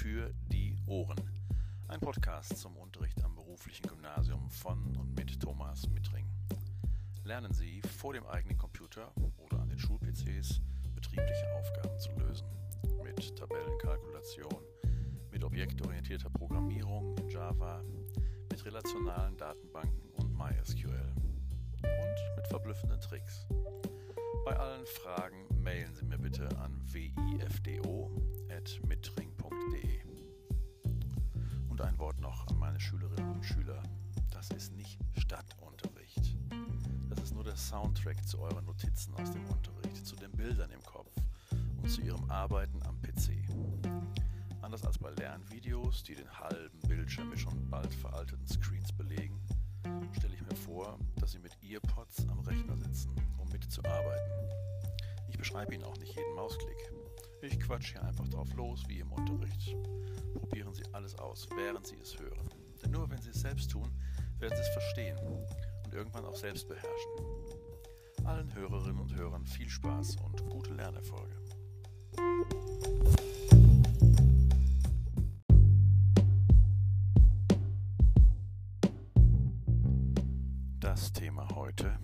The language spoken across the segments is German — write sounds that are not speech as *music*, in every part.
für die Ohren. Ein Podcast zum Unterricht am beruflichen Gymnasium von und mit Thomas Mittring. Lernen Sie vor dem eigenen Computer oder an den Schul-PCs betriebliche Aufgaben zu lösen. Mit Tabellenkalkulation, mit objektorientierter Programmierung in Java, mit relationalen Datenbanken und MySQL und mit verblüffenden Tricks. Bei allen Fragen mailen Sie mir bitte an wifdo.mitring.de. Und ein Wort noch an meine Schülerinnen und Schüler. Das ist nicht Stadtunterricht. Das ist nur der Soundtrack zu euren Notizen aus dem Unterricht, zu den Bildern im Kopf und zu ihrem Arbeiten am PC. Anders als bei Lernvideos, die den halben Bildschirm mit schon bald veralteten Screens belegen, stelle ich mir vor, dass Sie mit Earpods am Rechner sitzen, um mitzuarbeiten. Ich beschreibe Ihnen auch nicht jeden Mausklick. Ich quatsch hier einfach drauf los, wie im Unterricht. Probieren Sie alles aus, während Sie es hören. Denn nur wenn Sie es selbst tun, werden Sie es verstehen und irgendwann auch selbst beherrschen. Allen Hörerinnen und Hörern viel Spaß und gute Lernerfolge. Das Thema heute.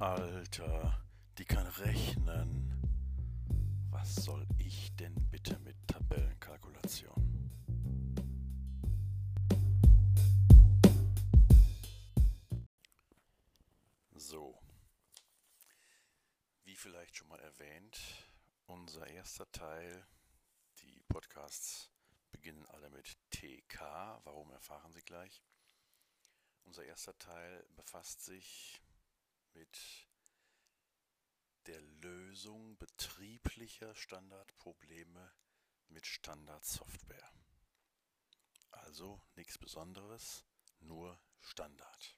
Alter, die kann rechnen. Was soll ich denn bitte mit Tabellenkalkulation? So. Wie vielleicht schon mal erwähnt, unser erster Teil, die Podcasts beginnen alle mit TK. Warum erfahren Sie gleich? Unser erster Teil befasst sich mit der Lösung betrieblicher Standardprobleme mit Standardsoftware. Also nichts Besonderes, nur Standard.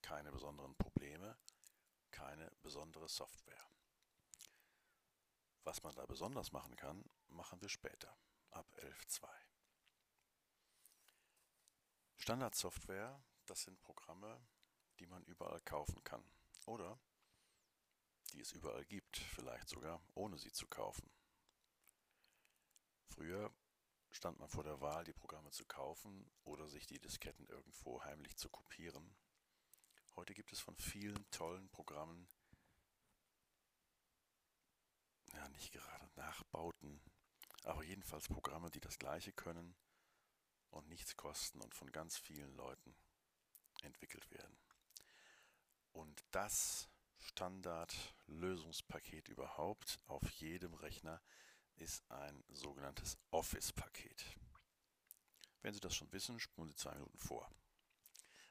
Keine besonderen Probleme, keine besondere Software. Was man da besonders machen kann, machen wir später, ab 11.2. Standardsoftware das sind Programme, die man überall kaufen kann. Oder die es überall gibt, vielleicht sogar ohne sie zu kaufen. Früher stand man vor der Wahl, die Programme zu kaufen oder sich die Disketten irgendwo heimlich zu kopieren. Heute gibt es von vielen tollen Programmen, ja nicht gerade Nachbauten, aber jedenfalls Programme, die das gleiche können und nichts kosten und von ganz vielen Leuten entwickelt werden. Und das Standardlösungspaket überhaupt auf jedem Rechner ist ein sogenanntes Office-Paket. Wenn Sie das schon wissen, spulen Sie zwei Minuten vor.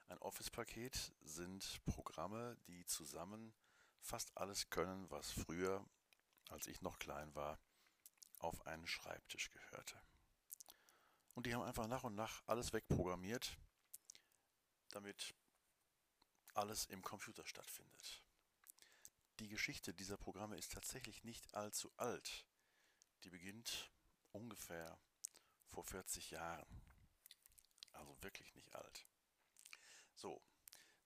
Ein Office-Paket sind Programme, die zusammen fast alles können, was früher, als ich noch klein war, auf einen Schreibtisch gehörte. Und die haben einfach nach und nach alles wegprogrammiert, damit alles im Computer stattfindet. Die Geschichte dieser Programme ist tatsächlich nicht allzu alt. Die beginnt ungefähr vor 40 Jahren. Also wirklich nicht alt. So,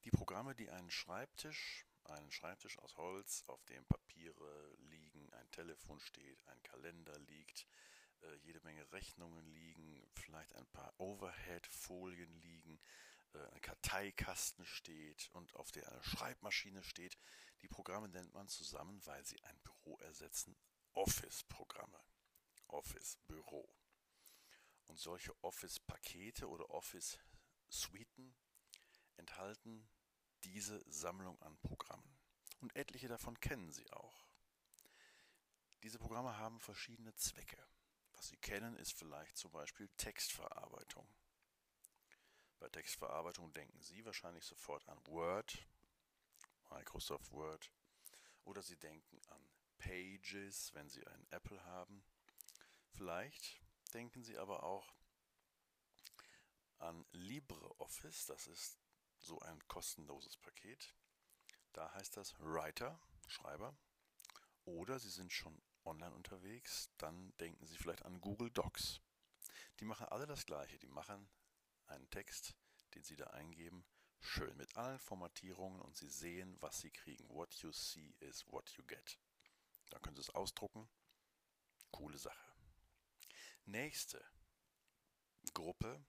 die Programme, die einen Schreibtisch, einen Schreibtisch aus Holz, auf dem Papiere liegen, ein Telefon steht, ein Kalender liegt, äh, jede Menge Rechnungen liegen, vielleicht ein paar Overhead-Folien liegen, äh, ein Karteikasten steht und auf der eine Schreibmaschine steht. Die Programme nennt man zusammen, weil sie ein Büro ersetzen, Office-Programme. Office, Büro. Und solche Office-Pakete oder Office-Suiten enthalten diese Sammlung an Programmen. Und etliche davon kennen Sie auch. Diese Programme haben verschiedene Zwecke. Was Sie kennen, ist vielleicht zum Beispiel Textverarbeitung. Bei Textverarbeitung denken Sie wahrscheinlich sofort an Word, Microsoft Word, oder Sie denken an Pages, wenn Sie einen Apple haben. Vielleicht denken Sie aber auch an LibreOffice, das ist so ein kostenloses Paket. Da heißt das Writer, Schreiber. Oder Sie sind schon online unterwegs, dann denken Sie vielleicht an Google Docs. Die machen alle das gleiche, die machen einen Text, den Sie da eingeben, schön mit allen Formatierungen und Sie sehen, was Sie kriegen. What you see is what you get. Da können Sie es ausdrucken. Coole Sache. Nächste Gruppe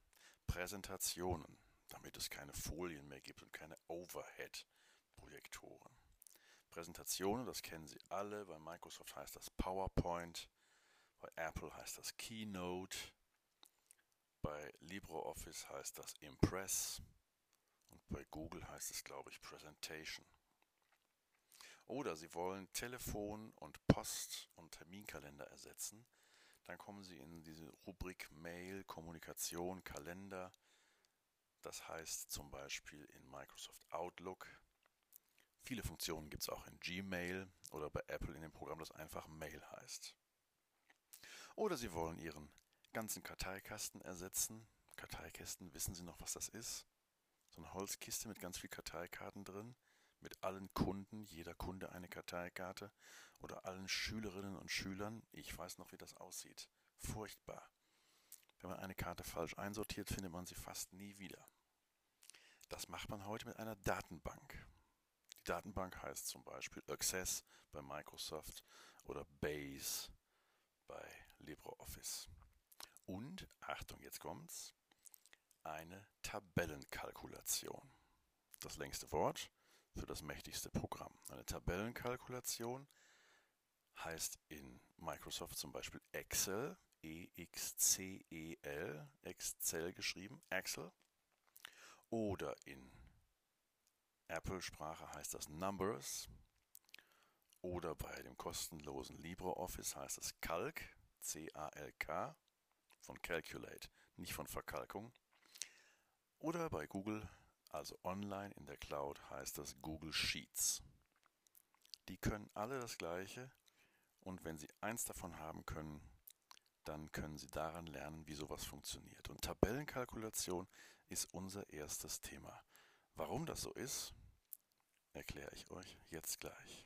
Präsentationen, damit es keine Folien mehr gibt und keine Overhead-Projektoren. Präsentationen, das kennen Sie alle, bei Microsoft heißt das PowerPoint, bei Apple heißt das Keynote, bei LibreOffice heißt das Impress und bei Google heißt es, glaube ich, Presentation. Oder Sie wollen Telefon und Post und Terminkalender ersetzen, dann kommen Sie in diese Rubrik Mail, Kommunikation, Kalender. Das heißt zum Beispiel in Microsoft Outlook. Viele Funktionen gibt es auch in Gmail oder bei Apple in dem Programm, das einfach Mail heißt. Oder Sie wollen Ihren ganzen Karteikasten ersetzen. Karteikästen, wissen Sie noch, was das ist? So eine Holzkiste mit ganz vielen Karteikarten drin mit allen Kunden, jeder Kunde eine Karteikarte oder allen Schülerinnen und Schülern. Ich weiß noch, wie das aussieht. Furchtbar. Wenn man eine Karte falsch einsortiert, findet man sie fast nie wieder. Das macht man heute mit einer Datenbank. Die Datenbank heißt zum Beispiel Access bei Microsoft oder Base bei LibreOffice. Und, Achtung, jetzt kommt's, eine Tabellenkalkulation. Das längste Wort für das mächtigste Programm. Eine Tabellenkalkulation heißt in Microsoft zum Beispiel Excel, E-X-C-E-L, Excel geschrieben, Excel. Oder in Apple-Sprache heißt das Numbers. Oder bei dem kostenlosen LibreOffice heißt es Calc, C-A-L-K, von Calculate, nicht von Verkalkung. Oder bei Google also online in der Cloud heißt das Google Sheets. Die können alle das gleiche und wenn Sie eins davon haben können, dann können Sie daran lernen, wie sowas funktioniert. Und Tabellenkalkulation ist unser erstes Thema. Warum das so ist, erkläre ich euch jetzt gleich.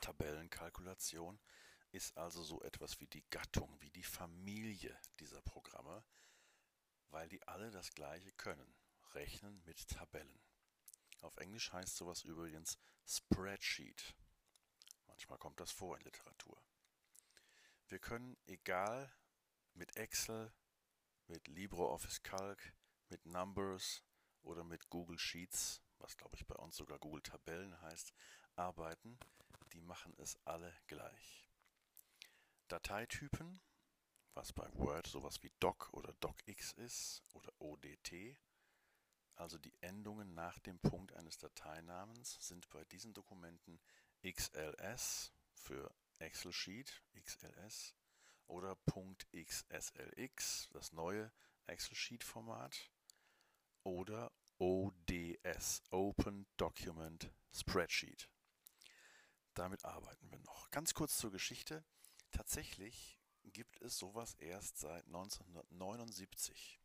Tabellenkalkulation ist also so etwas wie die Gattung, wie die Familie dieser Programme, weil die alle das gleiche können. Rechnen mit Tabellen. Auf Englisch heißt sowas übrigens Spreadsheet. Manchmal kommt das vor in Literatur. Wir können egal mit Excel, mit LibreOffice Calc, mit Numbers oder mit Google Sheets, was glaube ich bei uns sogar Google Tabellen heißt, arbeiten. Die machen es alle gleich. Dateitypen was bei Word sowas wie Doc oder DocX ist oder ODT. Also die Endungen nach dem Punkt eines Dateinamens sind bei diesen Dokumenten XLS für Excel Sheet, XLS, oder .xslx, das neue Excel Sheet Format, oder ODS, Open Document Spreadsheet. Damit arbeiten wir noch. Ganz kurz zur Geschichte. Tatsächlich gibt es sowas erst seit 1979.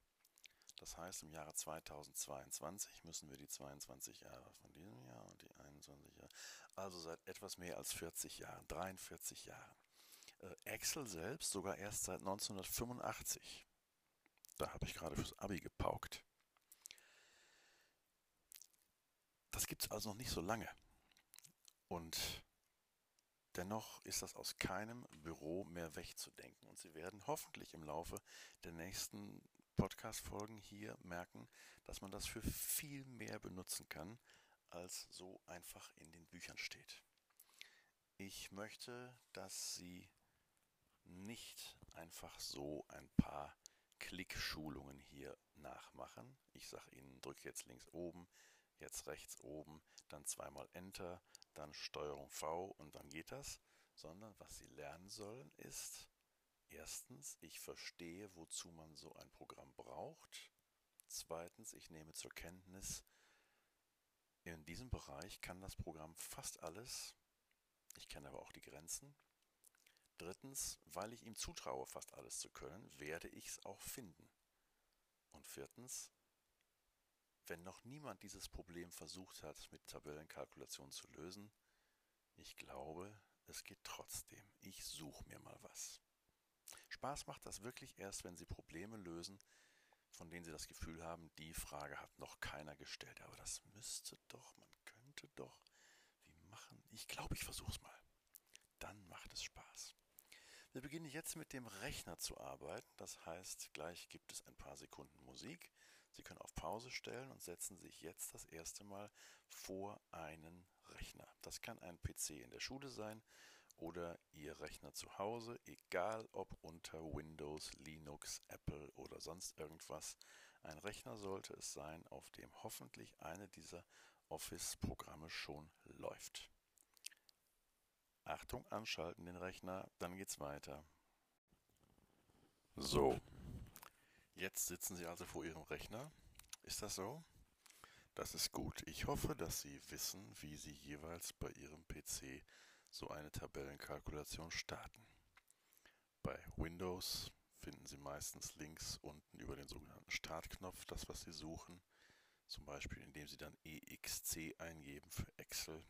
Das heißt, im Jahre 2022 müssen wir die 22 Jahre von diesem Jahr und die 21 Jahre, also seit etwas mehr als 40 Jahren, 43 Jahren. Äh, Excel selbst sogar erst seit 1985. Da habe ich gerade fürs Abi gepaukt. Das gibt es also noch nicht so lange. Und Dennoch ist das aus keinem Büro mehr wegzudenken. Und Sie werden hoffentlich im Laufe der nächsten Podcast-Folgen hier merken, dass man das für viel mehr benutzen kann, als so einfach in den Büchern steht. Ich möchte, dass Sie nicht einfach so ein paar Klickschulungen hier nachmachen. Ich sage Ihnen, drücke jetzt links oben, jetzt rechts oben, dann zweimal Enter, dann Steuerung V und dann geht das, sondern was Sie lernen sollen ist, erstens, ich verstehe, wozu man so ein Programm braucht. Zweitens, ich nehme zur Kenntnis, in diesem Bereich kann das Programm fast alles. Ich kenne aber auch die Grenzen. Drittens, weil ich ihm zutraue, fast alles zu können, werde ich es auch finden. Und viertens, wenn noch niemand dieses Problem versucht hat, mit Tabellenkalkulation zu lösen, ich glaube, es geht trotzdem. Ich suche mir mal was. Spaß macht das wirklich erst, wenn Sie Probleme lösen, von denen Sie das Gefühl haben, die Frage hat noch keiner gestellt. Aber das müsste doch, man könnte doch. Wie machen? Ich glaube, ich versuche es mal. Dann macht es Spaß. Wir beginnen jetzt mit dem Rechner zu arbeiten. Das heißt, gleich gibt es ein paar Sekunden Musik. Sie können auf Pause stellen und setzen sich jetzt das erste Mal vor einen Rechner. Das kann ein PC in der Schule sein oder Ihr Rechner zu Hause, egal ob unter Windows, Linux, Apple oder sonst irgendwas. Ein Rechner sollte es sein, auf dem hoffentlich eine dieser Office-Programme schon läuft. Achtung, anschalten den Rechner, dann geht's weiter. So, jetzt sitzen Sie also vor Ihrem Rechner. Ist das so? Das ist gut. Ich hoffe, dass Sie wissen, wie Sie jeweils bei Ihrem PC so eine Tabellenkalkulation starten. Bei Windows finden Sie meistens links unten über den sogenannten Startknopf das, was Sie suchen. Zum Beispiel indem Sie dann EXC eingeben für Excel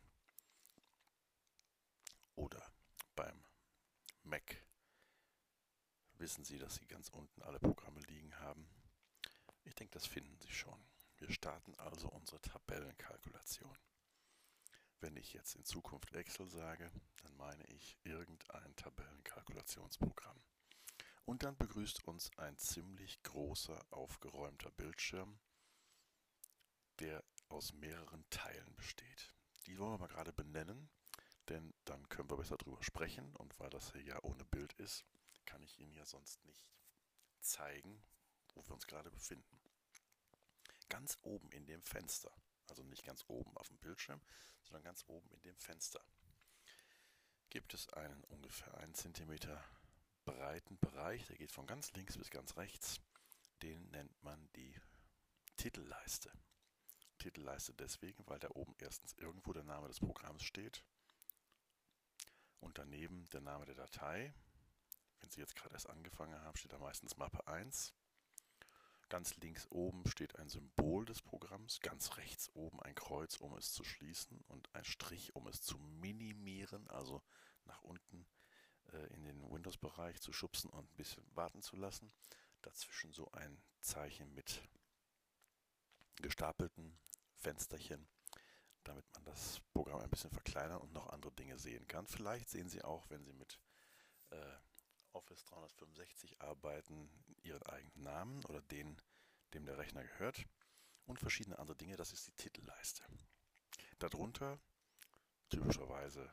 oder beim Mac wissen Sie, dass Sie ganz unten alle Programme liegen haben. Ich denke, das finden Sie schon. Wir starten also unsere Tabellenkalkulation. Wenn ich jetzt in Zukunft Excel sage, dann meine ich irgendein Tabellenkalkulationsprogramm. Und dann begrüßt uns ein ziemlich großer, aufgeräumter Bildschirm, der aus mehreren Teilen besteht. Die wollen wir mal gerade benennen denn dann können wir besser drüber sprechen und weil das hier ja ohne Bild ist, kann ich Ihnen ja sonst nicht zeigen, wo wir uns gerade befinden. Ganz oben in dem Fenster, also nicht ganz oben auf dem Bildschirm, sondern ganz oben in dem Fenster, gibt es einen ungefähr 1 cm breiten Bereich, der geht von ganz links bis ganz rechts. Den nennt man die Titelleiste. Titelleiste deswegen, weil da oben erstens irgendwo der Name des Programms steht und daneben der Name der Datei. Wenn Sie jetzt gerade erst angefangen haben, steht da meistens Mappe 1. Ganz links oben steht ein Symbol des Programms, ganz rechts oben ein Kreuz, um es zu schließen und ein Strich, um es zu minimieren, also nach unten äh, in den Windows-Bereich zu schubsen und ein bisschen warten zu lassen. Dazwischen so ein Zeichen mit gestapelten Fensterchen damit man das Programm ein bisschen verkleinern und noch andere Dinge sehen kann. Vielleicht sehen Sie auch, wenn Sie mit äh, Office 365 arbeiten, Ihren eigenen Namen oder den, dem der Rechner gehört und verschiedene andere Dinge. Das ist die Titelleiste. Darunter typischerweise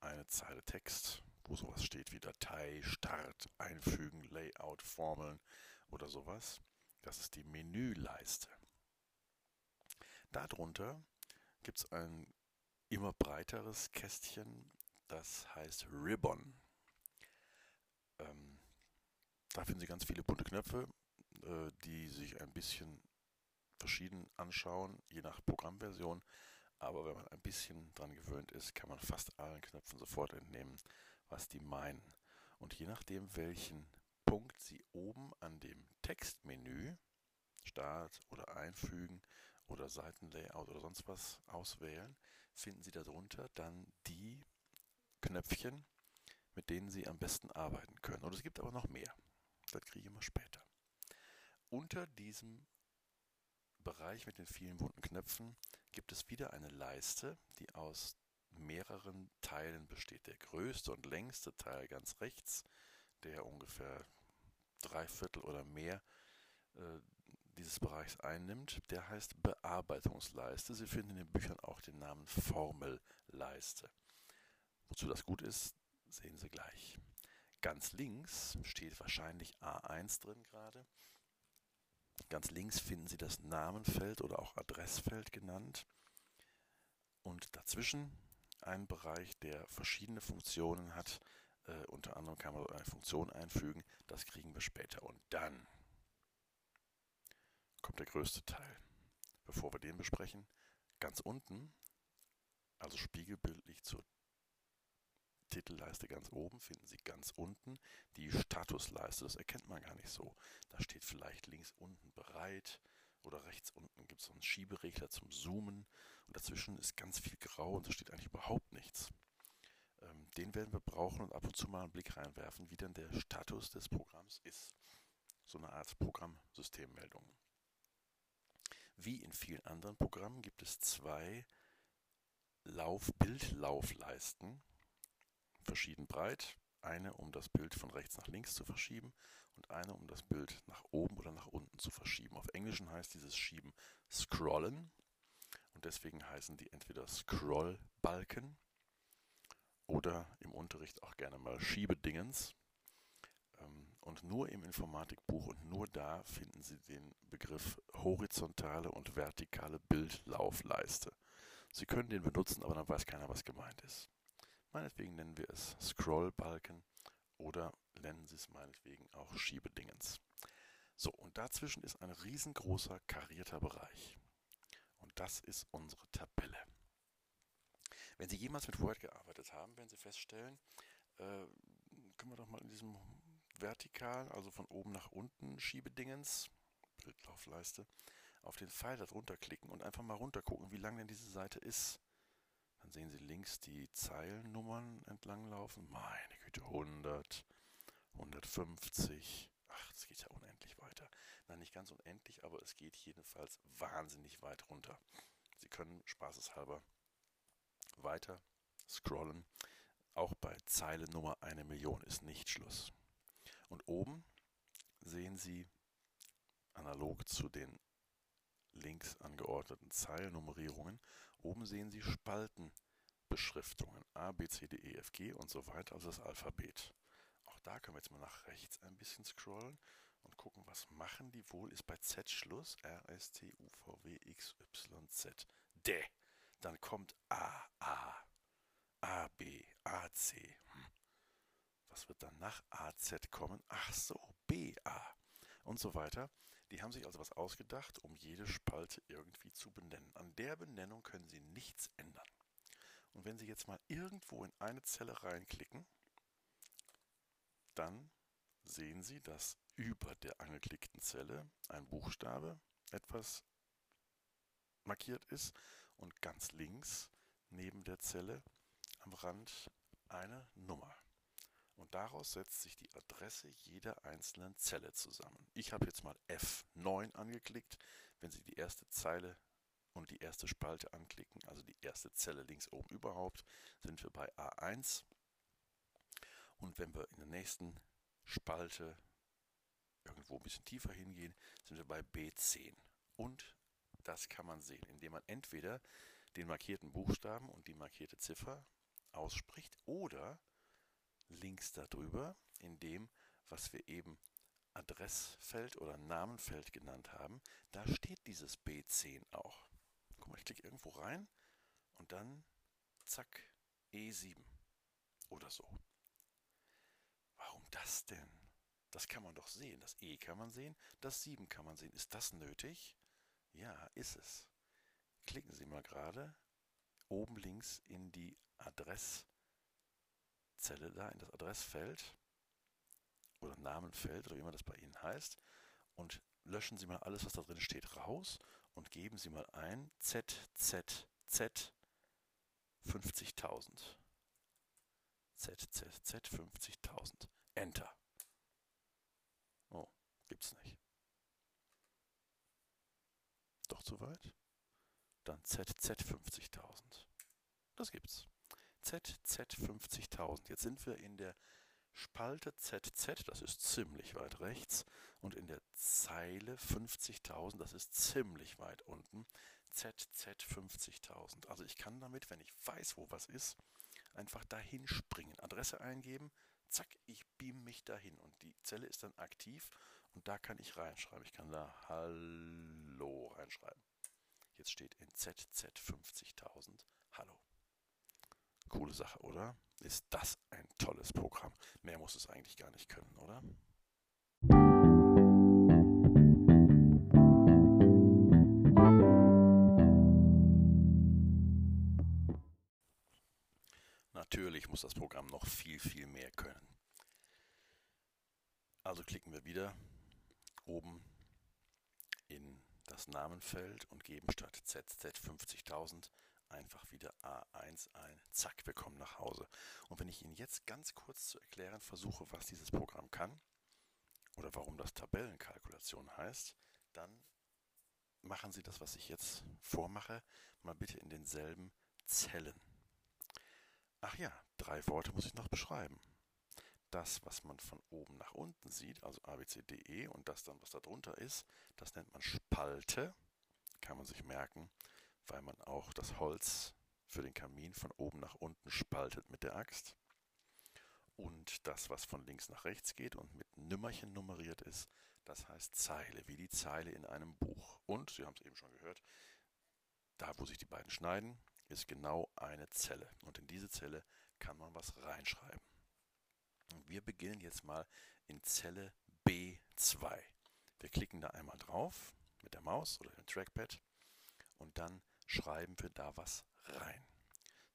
eine Zeile Text, wo sowas steht wie Datei, Start, Einfügen, Layout, Formeln oder sowas. Das ist die Menüleiste. Darunter gibt es ein immer breiteres Kästchen, das heißt Ribbon. Ähm, da finden Sie ganz viele bunte Knöpfe, äh, die sich ein bisschen verschieden anschauen, je nach Programmversion. Aber wenn man ein bisschen dran gewöhnt ist, kann man fast allen Knöpfen sofort entnehmen, was die meinen. Und je nachdem, welchen Punkt Sie oben an dem Textmenü Start oder Einfügen oder Seitenlayout oder sonst was auswählen, finden Sie darunter dann die Knöpfchen, mit denen Sie am besten arbeiten können. Und es gibt aber noch mehr. Das kriege ich immer später. Unter diesem Bereich mit den vielen bunten Knöpfen gibt es wieder eine Leiste, die aus mehreren Teilen besteht. Der größte und längste Teil ganz rechts, der ungefähr drei Viertel oder mehr äh, dieses Bereichs einnimmt, der heißt Bearbeitungsleiste. Sie finden in den Büchern auch den Namen Formelleiste. Wozu das gut ist, sehen Sie gleich. Ganz links steht wahrscheinlich A1 drin gerade. Ganz links finden Sie das Namenfeld oder auch Adressfeld genannt. Und dazwischen ein Bereich, der verschiedene Funktionen hat. Äh, unter anderem kann man eine Funktion einfügen. Das kriegen wir später. Und dann kommt der größte Teil. Bevor wir den besprechen, ganz unten, also spiegelbildlich zur Titelleiste ganz oben, finden Sie ganz unten die Statusleiste. Das erkennt man gar nicht so. Da steht vielleicht links unten bereit oder rechts unten gibt es so einen Schieberegler zum Zoomen und dazwischen ist ganz viel grau und da steht eigentlich überhaupt nichts. Ähm, den werden wir brauchen und ab und zu mal einen Blick reinwerfen, wie denn der Status des Programms ist. So eine Art Programmsystemmeldung. Wie in vielen anderen Programmen gibt es zwei Lauf Bildlaufleisten, verschieden breit, Eine, um das Bild von rechts nach links zu verschieben und eine, um das Bild nach oben oder nach unten zu verschieben. Auf Englischen heißt dieses Schieben Scrollen und deswegen heißen die entweder Scrollbalken oder im Unterricht auch gerne mal Schiebedingens. Ähm, und nur im Informatikbuch und nur da finden Sie den Begriff horizontale und vertikale Bildlaufleiste. Sie können den benutzen, aber dann weiß keiner, was gemeint ist. Meinetwegen nennen wir es Scrollbalken oder nennen Sie es meinetwegen auch Schiebedingens. So, und dazwischen ist ein riesengroßer karierter Bereich. Und das ist unsere Tabelle. Wenn Sie jemals mit Word gearbeitet haben, werden Sie feststellen, äh, können wir doch mal in diesem vertikal, also von oben nach unten Schiebedingens, Bildlaufleiste, auf den Pfeil darunter klicken und einfach mal runter gucken, wie lang denn diese Seite ist. Dann sehen Sie links die Zeilennummern entlanglaufen. Meine Güte, 100, 150. Ach, es geht ja unendlich weiter. Nein, nicht ganz unendlich, aber es geht jedenfalls wahnsinnig weit runter. Sie können spaßeshalber weiter scrollen. Auch bei Zeile Nummer 1 Million ist nicht Schluss. Und oben sehen Sie analog zu den links angeordneten Zeilennummerierungen, oben sehen Sie Spaltenbeschriftungen A, B, C, D, E, F, G und so weiter, also das Alphabet. Auch da können wir jetzt mal nach rechts ein bisschen scrollen und gucken, was machen die wohl, ist bei Z Schluss, R, S, T, U, V, W, X, Y, Z, D. Dann kommt A, A, A, B, A, C. Hm. Was wird dann nach AZ kommen? Ach so, BA und so weiter. Die haben sich also was ausgedacht, um jede Spalte irgendwie zu benennen. An der Benennung können Sie nichts ändern. Und wenn Sie jetzt mal irgendwo in eine Zelle reinklicken, dann sehen Sie, dass über der angeklickten Zelle ein Buchstabe etwas markiert ist und ganz links neben der Zelle am Rand eine Nummer. Und daraus setzt sich die Adresse jeder einzelnen Zelle zusammen. Ich habe jetzt mal F9 angeklickt. Wenn Sie die erste Zeile und die erste Spalte anklicken, also die erste Zelle links oben überhaupt, sind wir bei A1. Und wenn wir in der nächsten Spalte irgendwo ein bisschen tiefer hingehen, sind wir bei B10. Und das kann man sehen, indem man entweder den markierten Buchstaben und die markierte Ziffer ausspricht oder links darüber, in dem, was wir eben Adressfeld oder Namenfeld genannt haben, da steht dieses B10 auch. Guck mal, ich klicke irgendwo rein und dann zack, E7 oder so. Warum das denn? Das kann man doch sehen. Das E kann man sehen, das 7 kann man sehen. Ist das nötig? Ja, ist es. Klicken Sie mal gerade oben links in die Adress Zelle da in das Adressfeld oder Namenfeld oder wie immer das bei Ihnen heißt und löschen Sie mal alles, was da drin steht, raus und geben Sie mal ein ZZZ 50.000. ZZZ 50.000. Enter. Oh, gibt's nicht. Doch zu weit? Dann ZZ 50.000. Das gibt's. ZZ 50.000. Jetzt sind wir in der Spalte ZZ, das ist ziemlich weit rechts, und in der Zeile 50.000, das ist ziemlich weit unten, ZZ 50.000. Also ich kann damit, wenn ich weiß, wo was ist, einfach dahin springen, Adresse eingeben, zack, ich beam mich dahin und die Zelle ist dann aktiv und da kann ich reinschreiben. Ich kann da Hallo reinschreiben. Jetzt steht in ZZ 50.000 Hallo. Coole Sache, oder? Ist das ein tolles Programm? Mehr muss es eigentlich gar nicht können, oder? Natürlich muss das Programm noch viel, viel mehr können. Also klicken wir wieder oben in das Namenfeld und geben statt ZZ 50.000 einfach wieder A1 ein. Zack, wir kommen nach Hause. Und wenn ich Ihnen jetzt ganz kurz zu erklären versuche, was dieses Programm kann oder warum das Tabellenkalkulation heißt, dann machen Sie das, was ich jetzt vormache, mal bitte in denselben Zellen. Ach ja, drei Worte muss ich noch beschreiben. das, was man von oben nach unten sieht, also A, B, C, D, E und das dann, was da drunter ist, das nennt man Spalte. Kann man sich merken, weil man auch das Holz für den Kamin von oben nach unten spaltet mit der Axt. Und das, was von links nach rechts geht und mit Nümmerchen nummeriert ist, das heißt Zeile, wie die Zeile in einem Buch. Und, Sie haben es eben schon gehört, da, wo sich die beiden schneiden, ist genau eine Zelle. Und in diese Zelle kann man was reinschreiben. Und wir beginnen jetzt mal in Zelle B2. Wir klicken da einmal drauf mit der Maus oder dem Trackpad und dann schreiben wir da was rein.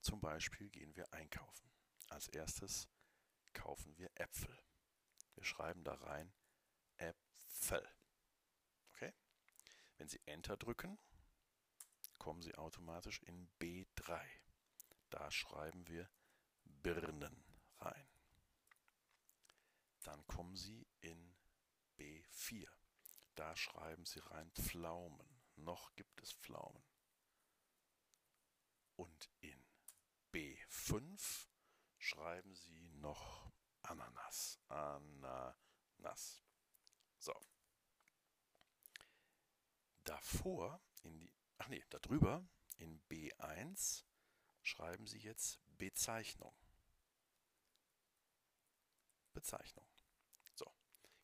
Zum Beispiel gehen wir einkaufen. Als erstes kaufen wir Äpfel. Wir schreiben da rein Äpfel. Okay? Wenn Sie Enter drücken, kommen Sie automatisch in B3. Da schreiben wir Birnen rein. Dann kommen Sie in B4. Da schreiben Sie rein Pflaumen. Noch gibt es Pflaumen. Und in B5 schreiben Sie noch Ananas. Ananas. So. Davor in die, ach nee, darüber in B1 schreiben Sie jetzt Bezeichnung. Bezeichnung. So,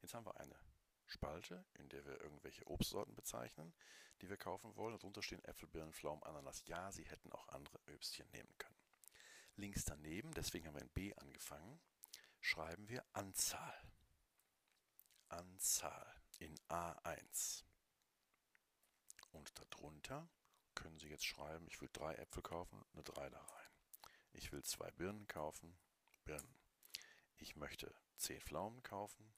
jetzt haben wir eine Spalte, in der wir irgendwelche Obstsorten bezeichnen, die wir kaufen wollen. Und drunter stehen Äpfel, Birnen, Pflaumen, Ananas. Ja, Sie hätten auch andere Öbstchen nehmen können. Links daneben, deswegen haben wir in B angefangen, schreiben wir Anzahl. Anzahl in A1. Und darunter können Sie jetzt schreiben, ich will drei Äpfel kaufen, eine 3 da rein. Ich will zwei Birnen kaufen, Birnen. Ich möchte zehn Pflaumen kaufen.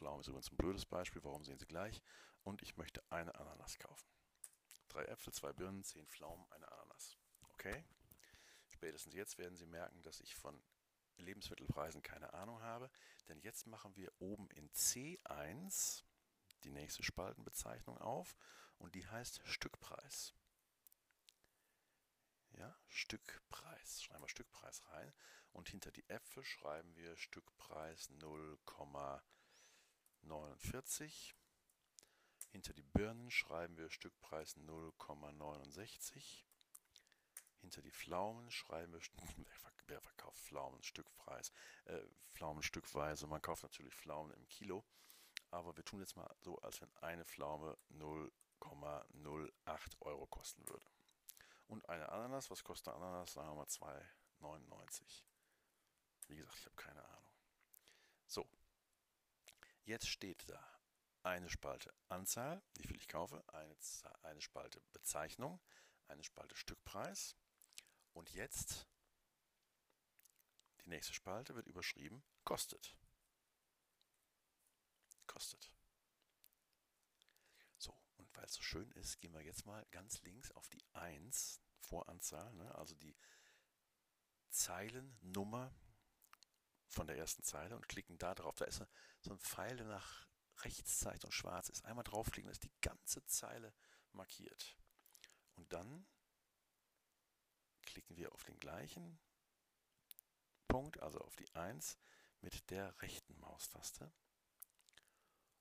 Pflaumen ist übrigens ein blödes Beispiel, warum sehen Sie gleich. Und ich möchte eine Ananas kaufen. Drei Äpfel, zwei Birnen, zehn Pflaumen, eine Ananas. Okay? Spätestens jetzt werden Sie merken, dass ich von Lebensmittelpreisen keine Ahnung habe, denn jetzt machen wir oben in C1 die nächste Spaltenbezeichnung auf und die heißt Stückpreis. Ja, Stückpreis. Schreiben wir Stückpreis rein und hinter die Äpfel schreiben wir Stückpreis 0,49. Hinter die Birnen schreiben wir Stückpreis 0,69. Hinter die Pflaumen schreiben wir, *laughs* wer verkauft Pflaumen Stückpreis, äh, Pflaumen stückweise. Man kauft natürlich Pflaumen im Kilo, aber wir tun jetzt mal so, als wenn eine Pflaume 0,08 Euro kosten würde. Und eine Ananas, was kostet eine Ananas? Sagen wir mal 2,99. Wie gesagt, ich habe keine Ahnung. Jetzt steht da eine Spalte Anzahl, wie viel ich kaufe, eine, eine Spalte Bezeichnung, eine Spalte Stückpreis und jetzt die nächste Spalte wird überschrieben kostet. Kostet. So, und weil es so schön ist, gehen wir jetzt mal ganz links auf die 1 Voranzahl, ne? also die Zeilennummer von der ersten Zeile und klicken da drauf. Da ist so ein Pfeil, der nach rechts zeigt und schwarz ist. Einmal draufklicken, ist die ganze Zeile markiert. Und dann klicken wir auf den gleichen Punkt, also auf die 1 mit der rechten Maustaste.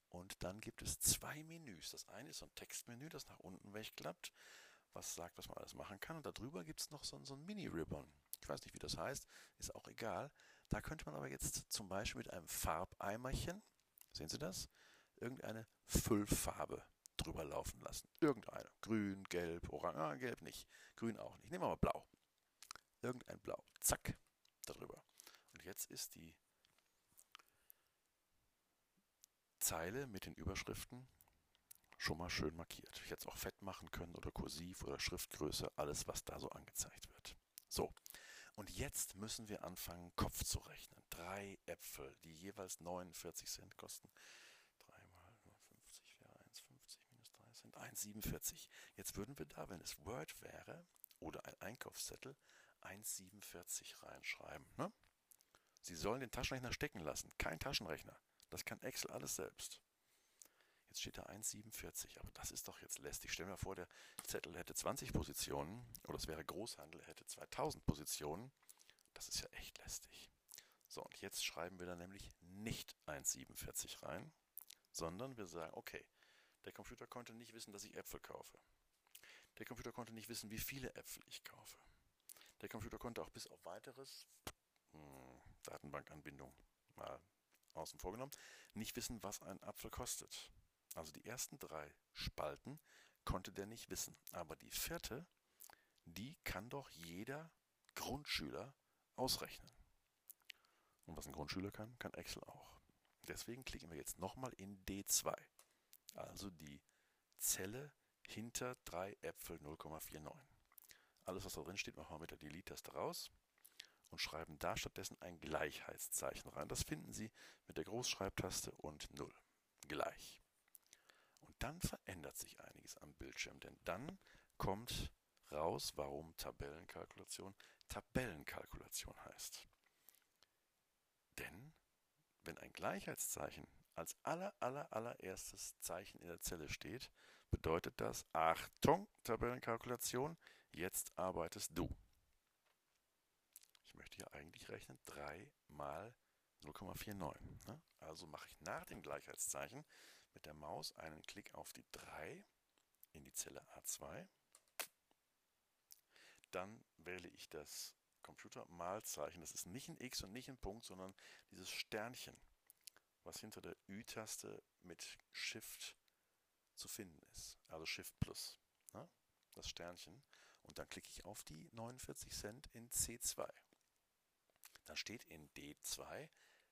Und dann gibt es zwei Menüs. Das eine ist so ein Textmenü, das nach unten wegklappt, was sagt, was man alles machen kann. Und darüber gibt es noch so, so ein Mini-Ribbon. Ich weiß nicht, wie das heißt, ist auch egal. Da könnte man aber jetzt zum Beispiel mit einem Farbeimerchen, sehen Sie das, irgendeine Füllfarbe drüber laufen lassen. Irgendeine. Grün, gelb, orange, ah, gelb nicht. Grün auch nicht. Nehmen wir mal blau irgendein Blau. Zack, darüber. Und jetzt ist die Zeile mit den Überschriften schon mal schön markiert. Ich hätte es auch fett machen können oder kursiv oder Schriftgröße, alles was da so angezeigt wird. So, und jetzt müssen wir anfangen, Kopf zu rechnen. Drei Äpfel, die jeweils 49 Cent kosten. 3 mal 50 wäre 1,50 minus 3 Cent, 1,47. Jetzt würden wir da, wenn es Word wäre oder ein Einkaufszettel, 1,47 reinschreiben. Ne? Sie sollen den Taschenrechner stecken lassen, kein Taschenrechner. Das kann Excel alles selbst. Jetzt steht da 1,47, aber das ist doch jetzt lästig. Stell mir vor, der Zettel hätte 20 Positionen oder es wäre Großhandel, hätte 2000 Positionen. Das ist ja echt lästig. So, und jetzt schreiben wir da nämlich nicht 1,47 rein, sondern wir sagen, okay, der Computer konnte nicht wissen, dass ich Äpfel kaufe. Der Computer konnte nicht wissen, wie viele Äpfel ich kaufe. Der Computer konnte auch bis auf weiteres, mh, hm, Datenbankanbindung mal außen vorgenommen, nicht wissen, was ein Apfel kostet. Also die ersten drei Spalten konnte der nicht wissen. Aber die vierte, die kann doch jeder Grundschüler ausrechnen. Und was ein Grundschüler kann, kann Excel auch. Deswegen klicken wir jetzt nochmal in D2. Also die Zelle hinter 3 Äpfel 0,49. Alles, was da drin steht, machen wir mit der Delete-Taste raus und schreiben da stattdessen ein Gleichheitszeichen rein. Das finden Sie mit der Großschreibtaste und 0. Gleich. Dann verändert sich einiges am Bildschirm, denn dann kommt raus, warum Tabellenkalkulation Tabellenkalkulation heißt. Denn wenn ein Gleichheitszeichen als aller, aller, allererstes Zeichen in der Zelle steht, bedeutet das, Achtung, Tabellenkalkulation, jetzt arbeitest du. Ich möchte hier eigentlich rechnen 3 mal 0,49. Ne? Also mache ich nach dem Gleichheitszeichen mit der Maus einen Klick auf die 3 in die Zelle A2. Dann wähle ich das Computermalzeichen. Das ist nicht ein X und nicht ein Punkt, sondern dieses Sternchen, was hinter der Ü-Taste mit Shift zu finden ist. Also Shift plus. Ne? Das Sternchen. Und dann klicke ich auf die 49 Cent in C2. Dann steht in D2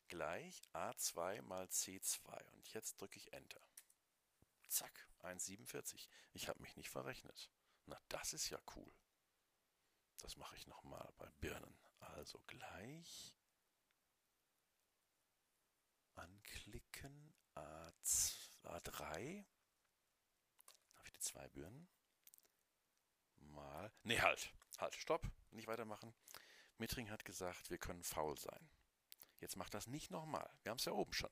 gleich A2 mal C2 und jetzt drücke ich Enter. Zack, 1,47. Ich habe mich nicht verrechnet. Na, das ist ja cool. Das mache ich nochmal bei Birnen. Also gleich anklicken A3. Habe ich die zwei Birnen? Mal. Ne, halt. Halt, stopp. Nicht weitermachen. Mittring hat gesagt, wir können faul sein. Jetzt macht das nicht nochmal. Wir haben es ja oben schon.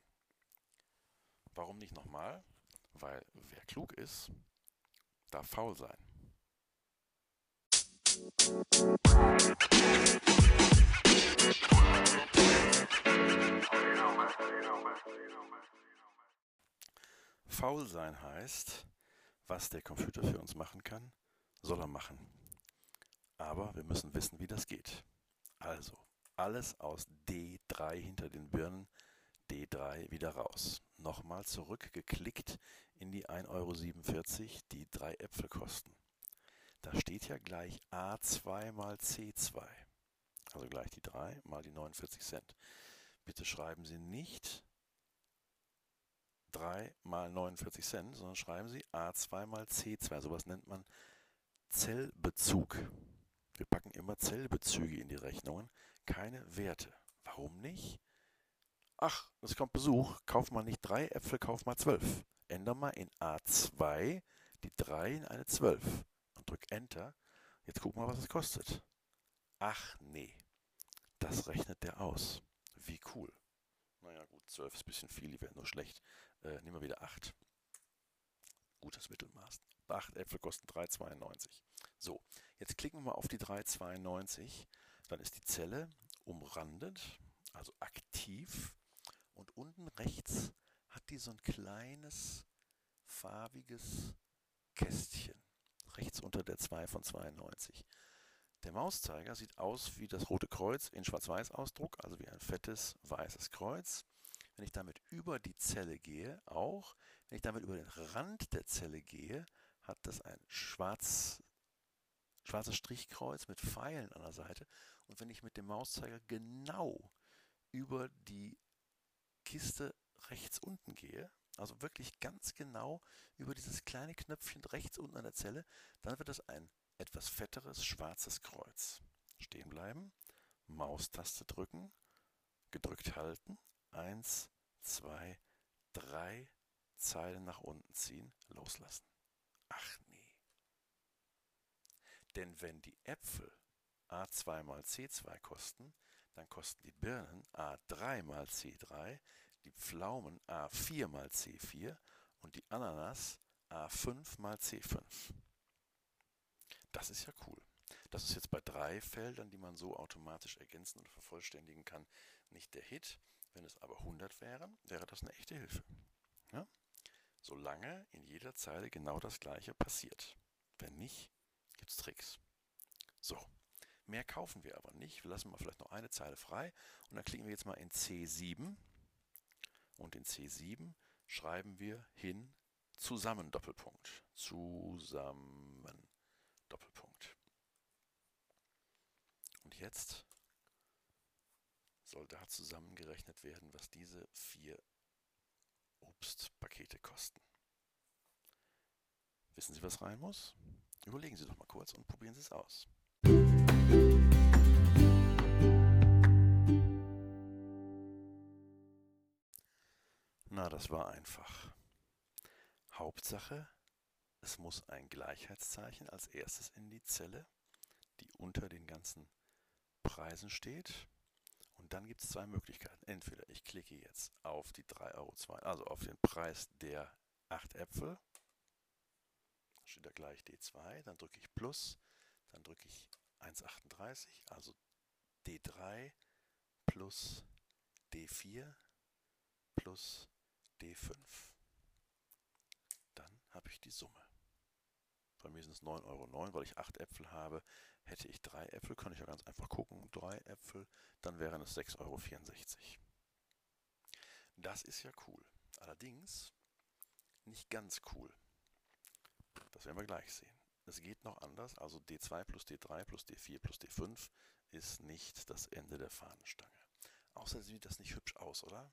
Warum nicht nochmal? Weil wer klug ist, darf faul sein. Faul sein heißt, was der Computer für uns machen kann, soll er machen. Aber wir müssen wissen, wie das geht. Also, alles aus D3 hinter den Birnen, D3 wieder raus. Nochmal zurückgeklickt in die 1,47 Euro, die drei Äpfel kosten. Da steht ja gleich A2 mal C2. Also gleich die 3 mal die 49 Cent. Bitte schreiben Sie nicht 3 mal 49 Cent, sondern schreiben Sie A2 mal C2. Sowas nennt man Zellbezug. Wir packen immer Zellbezüge in die Rechnungen, keine Werte. Warum nicht? Ach, es kommt Besuch, kauf mal nicht drei Äpfel, kauf mal zwölf. Änder mal in A2 die 3 in eine 12 und drück Enter. Jetzt guck mal, was es kostet. Ach nee, das rechnet der aus. Wie cool. Naja gut, 12 ist ein bisschen viel, die werden nur schlecht. Äh, nehmen wir wieder 8. Gutes Mittelmaß. 8 Äpfel kosten 3,92. So, jetzt klicken wir mal auf die 392. Dann ist die Zelle umrandet, also aktiv. Und unten rechts hat die so ein kleines farbiges Kästchen. Rechts unter der 2 von 92. Der Mauszeiger sieht aus wie das Rote Kreuz in Schwarz-Weiß-Ausdruck, also wie ein fettes weißes Kreuz. Wenn ich damit über die Zelle gehe, auch, wenn ich damit über den Rand der Zelle gehe, hat das ein schwarz, schwarzes Strichkreuz mit Pfeilen an der Seite. Und wenn ich mit dem Mauszeiger genau über die Kiste rechts unten gehe, also wirklich ganz genau über dieses kleine Knöpfchen rechts unten an der Zelle, dann wird das ein etwas fetteres schwarzes Kreuz. Stehen bleiben, Maustaste drücken, gedrückt halten, eins, zwei, drei Zeilen nach unten ziehen, loslassen. Ach nee. Denn wenn die Äpfel A2 mal C2 kosten, dann kosten die Birnen A3 mal C3, die Pflaumen A4 mal C4 und die Ananas A5 mal C5. Das ist ja cool. Das ist jetzt bei drei Feldern, die man so automatisch ergänzen und vervollständigen kann, nicht der Hit. Wenn es aber 100 wären, wäre das eine echte Hilfe. Ja? Solange in jeder Zeile genau das gleiche passiert. Wenn nicht, gibt es Tricks. So, mehr kaufen wir aber nicht. Wir lassen mal vielleicht noch eine Zeile frei und dann klicken wir jetzt mal in C7 und in C7 schreiben wir hin zusammen Doppelpunkt. Zusammen Doppelpunkt. Und jetzt soll da zusammengerechnet werden, was diese vier Obstpakete kosten. Wissen Sie, was rein muss? Überlegen Sie doch mal kurz und probieren Sie es aus. Na, das war einfach. Hauptsache, es muss ein Gleichheitszeichen als erstes in die Zelle, die unter den ganzen Preisen steht. Und dann gibt es zwei Möglichkeiten. Entweder ich klicke jetzt auf die 3,02 Euro, also auf den Preis der 8 Äpfel. Steht da gleich D2, dann drücke ich Plus, dann drücke ich 1,38, also D3 plus D4 plus D5. Dann habe ich die Summe. Bei mir sind es 9,09 Euro, weil ich 8 Äpfel habe. Hätte ich 3 Äpfel, könnte ich ja ganz einfach gucken. 3 Äpfel, dann wären es 6,64 Euro. Das ist ja cool. Allerdings nicht ganz cool. Das werden wir gleich sehen. Es geht noch anders, also D2 plus D3 plus D4 plus D5 ist nicht das Ende der Fahnenstange. Außerdem sieht das nicht hübsch aus, oder?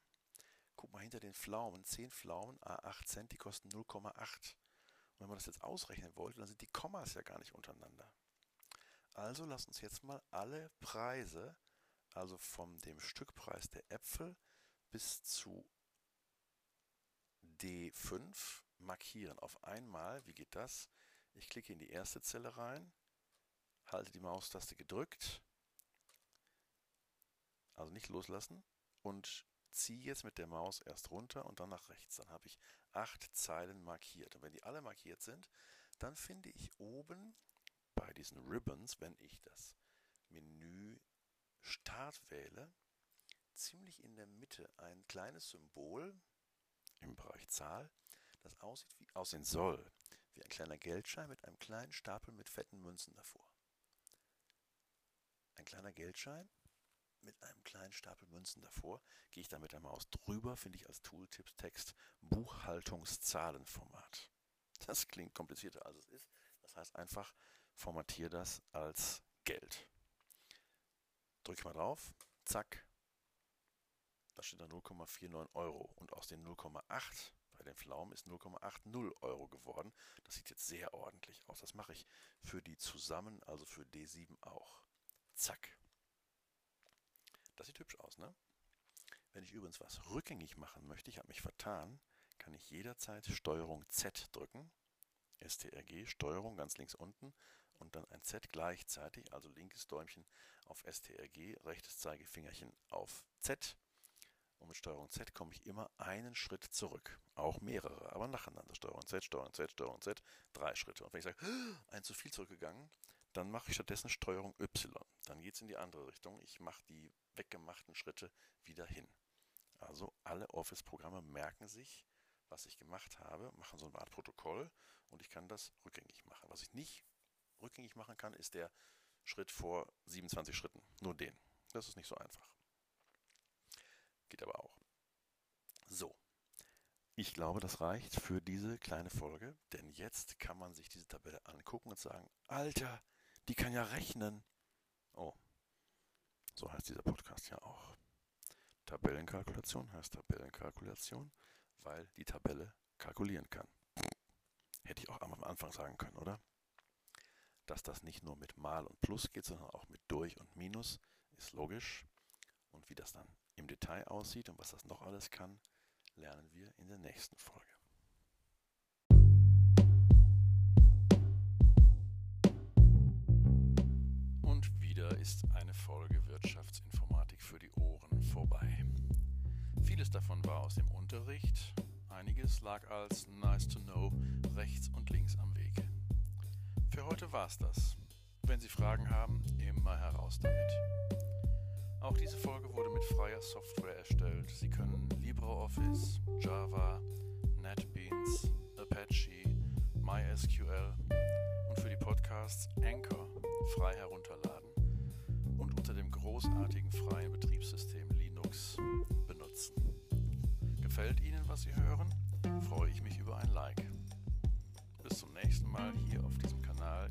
Guck mal hinter den Pflaumen. 10 Pflaumen, A8 Cent, die kosten 0,8. Und wenn man das jetzt ausrechnen wollte, dann sind die Kommas ja gar nicht untereinander. Also lass uns jetzt mal alle Preise, also von dem Stückpreis der Äpfel bis zu D5 markieren. Auf einmal, wie geht das? Ich klicke in die erste Zelle rein, halte die Maustaste gedrückt, also nicht loslassen und ziehe jetzt mit der Maus erst runter und dann nach rechts. Dann habe ich acht Zeilen markiert. Und wenn die alle markiert sind, dann finde ich oben bei diesen Ribbons, wenn ich das Menü Start wähle, ziemlich in der Mitte ein kleines Symbol im Bereich Zahl, das aussieht wie aussehen soll, wie ein kleiner Geldschein mit einem kleinen Stapel mit fetten Münzen davor. Ein kleiner Geldschein mit einem kleinen Stapel Münzen davor. Gehe ich da mit der Maus drüber, finde ich als Tooltips Text Buchhaltungszahlenformat. Das klingt komplizierter als es ist. Das heißt einfach, formatiere das als Geld. Drücke ich mal drauf, zack, da steht da 0,49 Euro. Und aus den 0,8 bei den Pflaumen ist 0,80 Euro geworden. Das sieht jetzt sehr ordentlich aus. Das mache ich für die zusammen, also für D7 auch. Zack. Das sieht hübsch aus, ne? Wenn ich übrigens was rückgängig machen möchte, ich habe mich vertan, kann ich jederzeit Steuerung Z drücken. STRG, Steuerung ganz links unten und dann ein Z gleichzeitig, also linkes Däumchen auf STRG, rechtes Zeigefingerchen auf Z und mit Steuerung Z komme ich immer einen Schritt zurück. Auch mehrere, aber nacheinander. Steuerung Z, Steuerung Z, Steuerung Z, drei Schritte. Und wenn ich sage, ein zu viel zurückgegangen, dann mache ich stattdessen Steuerung Y. Dann geht es in die andere Richtung. Ich mache die weggemachten Schritte wieder hin. Also alle Office-Programme merken sich, was ich gemacht habe, machen so eine Art Protokoll und ich kann das rückgängig machen. Was ich nicht rückgängig machen kann, ist der Schritt vor 27 Schritten. Nur den. Das ist nicht so einfach. Geht aber auch. So. Ich glaube, das reicht für diese kleine Folge, denn jetzt kann man sich diese Tabelle angucken und sagen, Alter, die kann ja rechnen. Oh, so heißt dieser Podcast ja auch. Tabellenkalkulation heißt Tabellenkalkulation, weil die Tabelle kalkulieren kann. Hätte ich auch am Anfang sagen können, oder? Dass das nicht nur mit Mal und Plus geht, sondern auch mit Durch und Minus, ist logisch. Und wie das dann im Detail aussieht und was das noch alles kann, lernen wir in der nächsten Folge. Und wieder ist eine Folge Wirtschaftsinformatik für die Ohren vorbei. Vieles davon war aus dem Unterricht, einiges lag als Nice to Know rechts und links am Wege. Für heute war's das. Wenn Sie Fragen haben, immer heraus damit. Auch diese Folge wurde mit freier Software erstellt. Sie können LibreOffice, Java, NetBeans, Apache, MySQL und für die Podcasts Anchor frei herunterladen und unter dem großartigen freien Betriebssystem Linux benutzen. Gefällt Ihnen, was Sie hören? Freue ich mich über ein Like. Bis zum nächsten Mal hier auf diesem Kanal